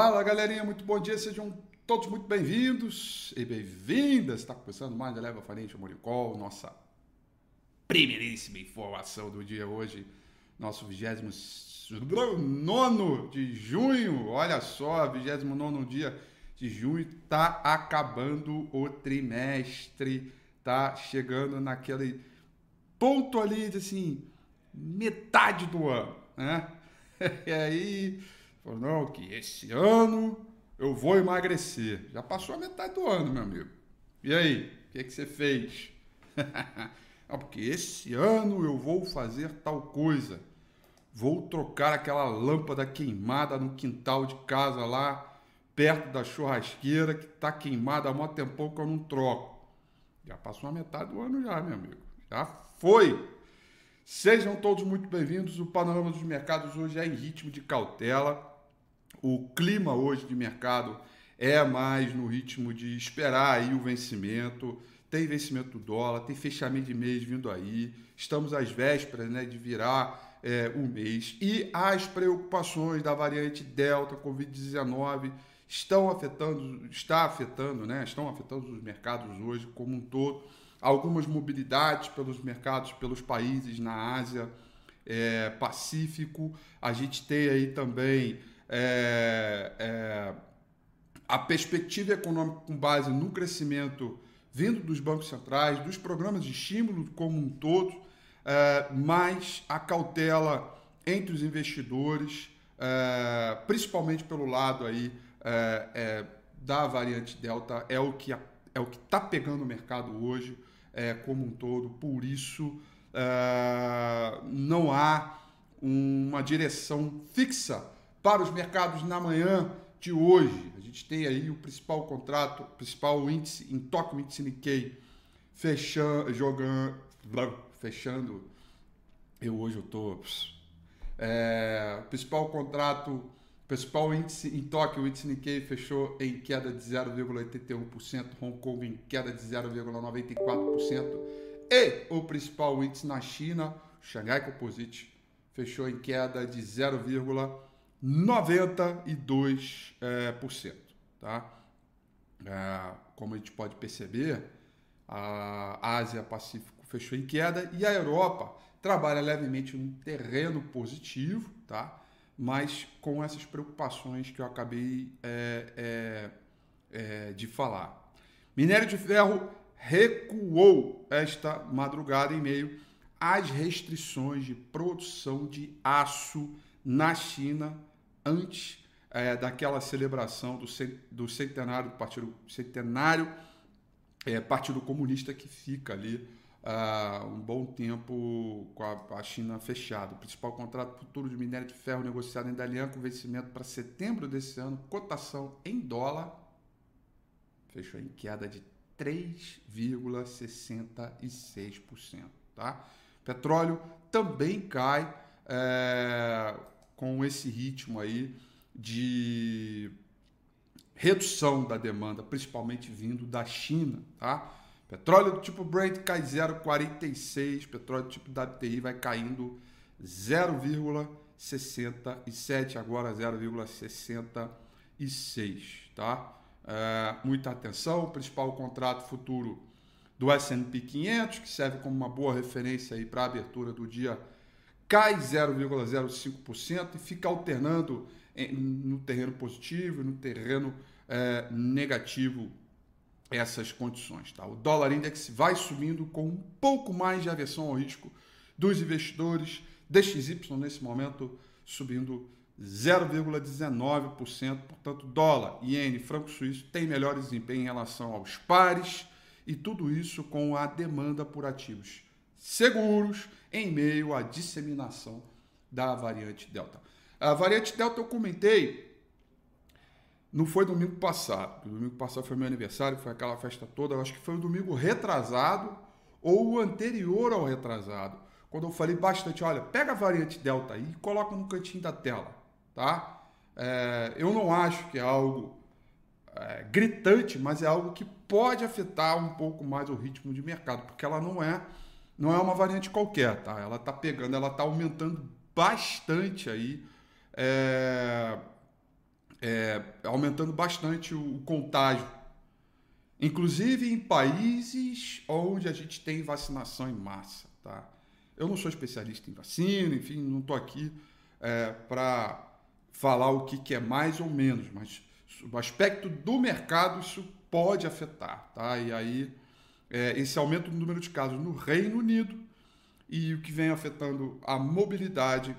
Fala galerinha, muito bom dia, sejam todos muito bem-vindos e bem-vindas. Está começando mais da Leva Farinha Moricol, nossa primeiríssima informação do dia hoje, nosso 29 de junho. Olha só, 29 dia de junho, tá acabando o trimestre, tá chegando naquele ponto ali, assim, metade do ano, né? E aí, falou, não, que esse ano eu vou emagrecer. Já passou a metade do ano, meu amigo. E aí, o que, que você fez? porque esse ano eu vou fazer tal coisa. Vou trocar aquela lâmpada queimada no quintal de casa lá, perto da churrasqueira, que está queimada há muito tempo que eu não troco. Já passou a metade do ano já, meu amigo. Já foi. Sejam todos muito bem-vindos. O panorama dos mercados hoje é em ritmo de cautela. O clima hoje de mercado é mais no ritmo de esperar aí o vencimento. Tem vencimento do dólar, tem fechamento de mês vindo aí. Estamos às vésperas né, de virar é, o mês. E as preocupações da variante Delta, Covid-19, estão afetando, está afetando, né? Estão afetando os mercados hoje como um todo algumas mobilidades pelos mercados, pelos países na Ásia, é, Pacífico. A gente tem aí também é, é, a perspectiva econômica com base no crescimento vindo dos bancos centrais, dos programas de estímulo como um todo, é, mais a cautela entre os investidores, é, principalmente pelo lado aí é, da variante Delta, é o que é o que está pegando o mercado hoje é, como um todo. Por isso, é, não há uma direção fixa para os mercados na manhã de hoje. A gente tem aí o principal contrato, o principal índice em Tóquio, índice Nikkei, fechando, jogando, fechando. Eu hoje eu tô. É, principal contrato principal índice em Tóquio, o índice Nikkei fechou em queda de 0,81%, Hong Kong em queda de 0,94%. E o principal índice na China, Xangai Composite, fechou em queda de 0,92%. É, tá? É, como a gente pode perceber, a Ásia Pacífico fechou em queda e a Europa trabalha levemente no terreno positivo, tá? mas com essas preocupações que eu acabei é, é, de falar. Minério de ferro recuou esta madrugada em meio às restrições de produção de aço na China antes é, daquela celebração do, do centenário do Partido Centenário é, Partido Comunista que fica ali uh, um bom tempo com a, a, China fechada. O principal contrato futuro de minério de ferro negociado em Dalian com vencimento para setembro desse ano, cotação em dólar, fechou em queda de 3,66%. Tá? Petróleo também cai é, com esse ritmo aí de redução da demanda, principalmente vindo da China, tá? Petróleo do tipo Brent cai 0,46, petróleo do tipo WTI vai caindo 0,67, agora 0,66, tá? É, muita atenção, o principal contrato futuro do S&P 500, que serve como uma boa referência aí para a abertura do dia, cai 0,05% e fica alternando no terreno positivo e no terreno é, negativo essas condições. Tá? O dólar index vai subindo com um pouco mais de aversão ao risco dos investidores. DXY nesse momento subindo 0,19%. Portanto, dólar, iene, franco suíço tem melhor desempenho em relação aos pares e tudo isso com a demanda por ativos seguros em meio à disseminação da variante Delta. A variante Delta eu comentei não foi domingo passado. Domingo passado foi meu aniversário, foi aquela festa toda. Acho que foi o domingo retrasado ou o anterior ao retrasado. Quando eu falei bastante, olha, pega a variante Delta aí e coloca no cantinho da tela, tá? É, eu não acho que é algo é, gritante, mas é algo que pode afetar um pouco mais o ritmo de mercado, porque ela não é não é uma variante qualquer, tá? Ela tá pegando, ela tá aumentando bastante aí é, é, aumentando bastante o, o contágio. Inclusive em países onde a gente tem vacinação em massa. Tá? Eu não sou especialista em vacina, enfim, não estou aqui é, para falar o que, que é mais ou menos, mas o aspecto do mercado isso pode afetar. Tá? E aí, é, esse aumento do número de casos no Reino Unido e o que vem afetando a mobilidade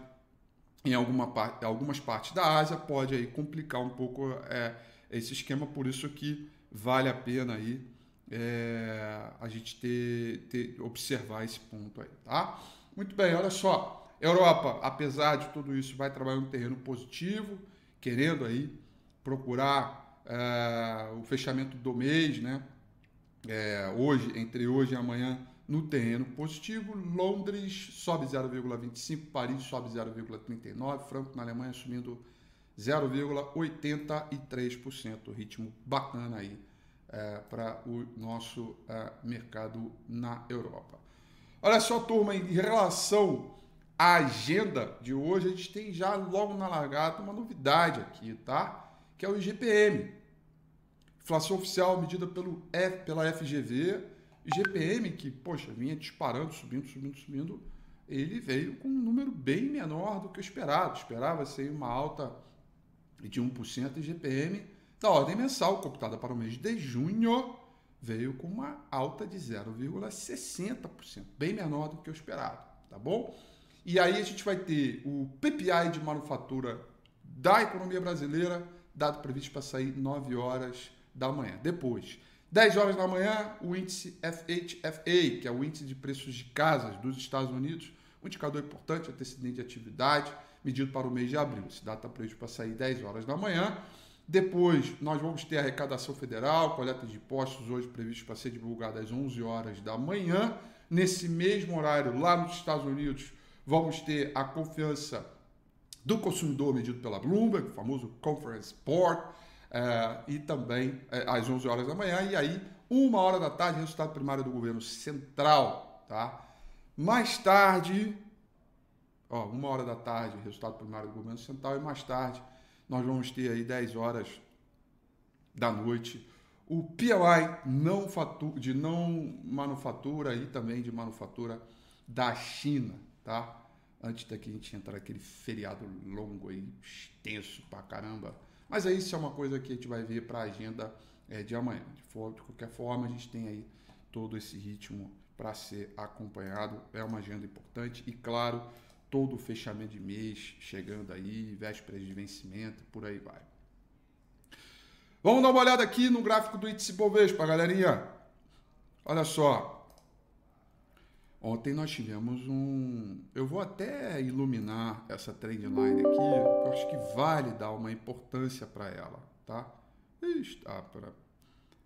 em alguma parte, algumas partes da Ásia pode aí complicar um pouco é, esse esquema, por isso que vale a pena aí é, a gente ter, ter, observar esse ponto aí, tá? Muito bem, olha só, Europa, apesar de tudo isso, vai trabalhar um terreno positivo, querendo aí procurar é, o fechamento do mês, né? É, hoje, entre hoje e amanhã, no terreno positivo. Londres sobe 0,25, Paris sobe 0,39, Franco na Alemanha subindo 0,83%. Ritmo bacana aí é, para o nosso é, mercado na Europa. Olha só, turma, em relação à agenda de hoje, a gente tem já logo na largada uma novidade aqui, tá? Que é o IGPM. Inflação oficial medida pelo F, pela FGV GPM, que, poxa, vinha disparando, subindo, subindo, subindo, ele veio com um número bem menor do que o esperado. Esperava ser uma alta de 1% e GPM da ordem mensal, computada para o mês de junho, veio com uma alta de 0,60%, bem menor do que o esperado, tá bom? E aí a gente vai ter o PPI de manufatura da economia brasileira, dado previsto para sair 9 horas da manhã. Depois, 10 horas da manhã, o índice FHFA, que é o índice de preços de casas dos Estados Unidos, um indicador importante, antecedente de atividade, medido para o mês de abril. Esse data previsto para sair 10 horas da manhã. Depois, nós vamos ter a arrecadação federal, coleta de impostos, hoje previsto para ser divulgada às 11 horas da manhã. Nesse mesmo horário, lá nos Estados Unidos, vamos ter a confiança do consumidor medido pela Bloomberg, o famoso Conference Board é, e também é, às 11 horas da manhã, e aí, uma hora da tarde, resultado primário do governo central, tá? Mais tarde, ó, uma hora da tarde, resultado primário do governo central, e mais tarde, nós vamos ter aí 10 horas da noite, o PMI não fatura, de não manufatura e também de manufatura da China, tá? Antes daqui a gente entrar aquele feriado longo aí, extenso pra caramba, mas aí isso é uma coisa que a gente vai ver para a agenda é, de amanhã. De, de qualquer forma, a gente tem aí todo esse ritmo para ser acompanhado. É uma agenda importante e, claro, todo o fechamento de mês chegando aí, vésperas de vencimento, por aí vai. Vamos dar uma olhada aqui no gráfico do índice Bovespa, galerinha. Olha só, Ontem nós tivemos um. Eu vou até iluminar essa trendline aqui, eu acho que vale dar uma importância para ela, tá? Está para.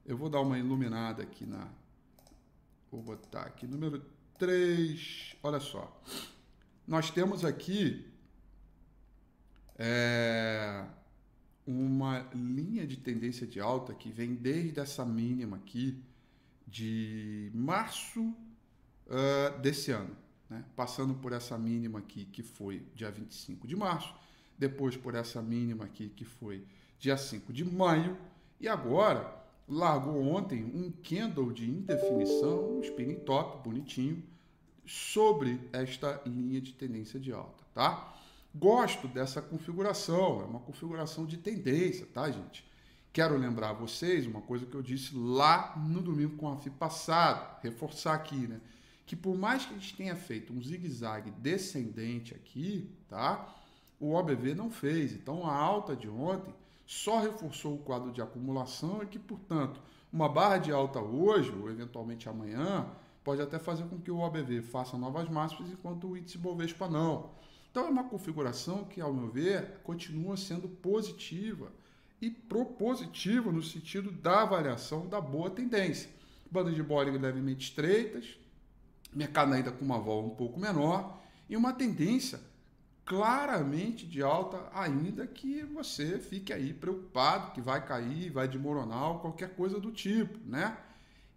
Eu vou dar uma iluminada aqui na. Vou botar aqui número 3. Olha só. Nós temos aqui é, uma linha de tendência de alta que vem desde essa mínima aqui de março uh, desse ano, né? passando por essa mínima aqui, que foi dia 25 de março, depois por essa mínima aqui, que foi dia 5 de maio, e agora largou ontem um candle de indefinição, um spinning top bonitinho, sobre esta linha de tendência de alta, tá? Gosto dessa configuração, é uma configuração de tendência, tá, gente? Quero lembrar a vocês uma coisa que eu disse lá no domingo com a FI passado, reforçar aqui, né? Que por mais que a gente tenha feito um zigue-zague descendente aqui, tá? O OBV não fez. Então a alta de ontem só reforçou o quadro de acumulação e que, portanto, uma barra de alta hoje ou eventualmente amanhã pode até fazer com que o OBV faça novas máximas enquanto o índice Bovespa não. Então é uma configuração que, ao meu ver, continua sendo positiva e propositiva no sentido da variação da boa tendência. Bandas de Bollinger levemente estreitas, mercado ainda com uma vol um pouco menor e uma tendência claramente de alta, ainda que você fique aí preocupado que vai cair, vai desmoronar ou qualquer coisa do tipo, né?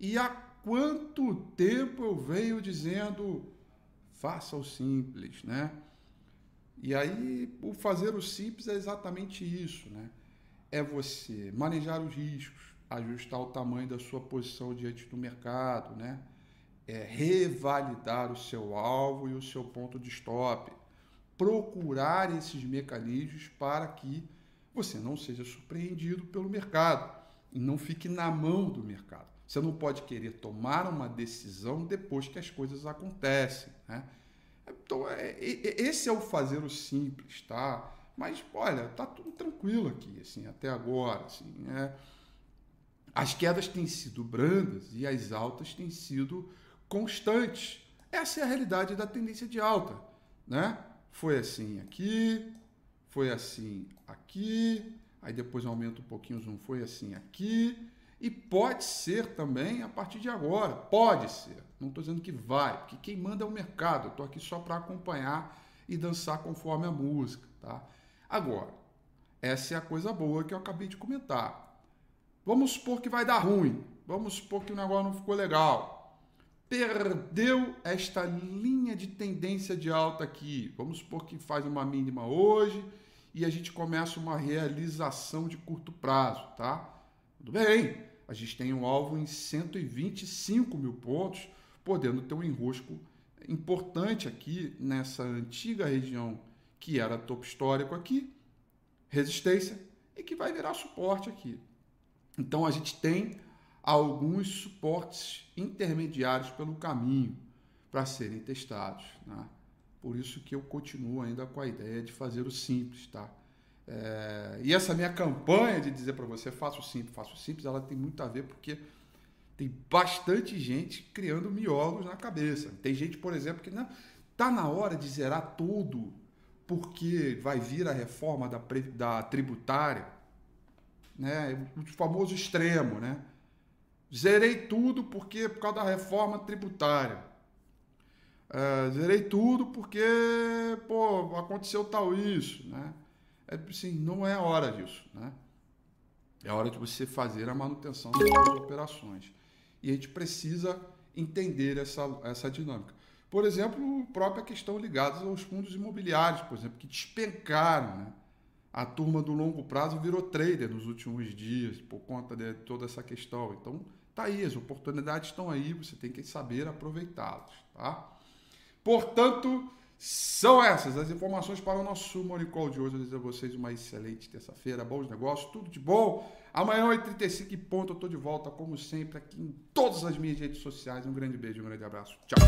E há quanto tempo eu venho dizendo faça o simples, né? E aí o fazer o simples é exatamente isso, né? é você manejar os riscos, ajustar o tamanho da sua posição diante do mercado, né? É revalidar o seu alvo e o seu ponto de stop. Procurar esses mecanismos para que você não seja surpreendido pelo mercado e não fique na mão do mercado. Você não pode querer tomar uma decisão depois que as coisas acontecem, né? Então, é, é, esse é o fazer o simples, tá? Mas, olha, tá tudo tranquilo aqui, assim, até agora, assim, né? As quedas têm sido brandas e as altas têm sido constantes. Essa é a realidade da tendência de alta, né? Foi assim aqui, foi assim aqui, aí depois aumenta um pouquinho o zoom, foi assim aqui, e pode ser também a partir de agora, pode ser. Não estou dizendo que vai, porque quem manda é o mercado. Estou aqui só para acompanhar e dançar conforme a música, tá? Agora, essa é a coisa boa que eu acabei de comentar. Vamos supor que vai dar ruim. Vamos supor que o negócio não ficou legal. Perdeu esta linha de tendência de alta aqui. Vamos supor que faz uma mínima hoje e a gente começa uma realização de curto prazo, tá? Tudo bem. A gente tem um alvo em 125 mil pontos podendo ter um enrosco importante aqui nessa antiga região que era topo histórico aqui, resistência, e que vai virar suporte aqui. Então a gente tem alguns suportes intermediários pelo caminho para serem testados. Né? Por isso que eu continuo ainda com a ideia de fazer o simples, tá? É... e essa minha campanha de dizer para você faça o simples, faça o simples, ela tem muito a ver porque tem bastante gente criando miolos na cabeça. Tem gente, por exemplo, que não tá na hora de zerar tudo porque vai vir a reforma da, da tributária, né? O famoso extremo, né? Zerei tudo porque por causa da reforma tributária. Uh, zerei tudo porque pô, aconteceu tal isso, né? É assim, não é hora disso, né? É hora de você fazer a manutenção das suas operações. E a gente precisa entender essa, essa dinâmica. Por exemplo, própria questão ligada aos fundos imobiliários, por exemplo, que despencaram. Né? A turma do longo prazo virou trader nos últimos dias por conta de toda essa questão. Então, tá aí, as oportunidades estão aí, você tem que saber aproveitá-las. Tá? Portanto, são essas as informações para o nosso Monicol de hoje. Eu desejo a vocês uma excelente terça-feira, bons negócios, tudo de bom. Amanhã, 8h35 ponto, eu estou de volta, como sempre, aqui em todas as minhas redes sociais. Um grande beijo, um grande abraço. Tchau.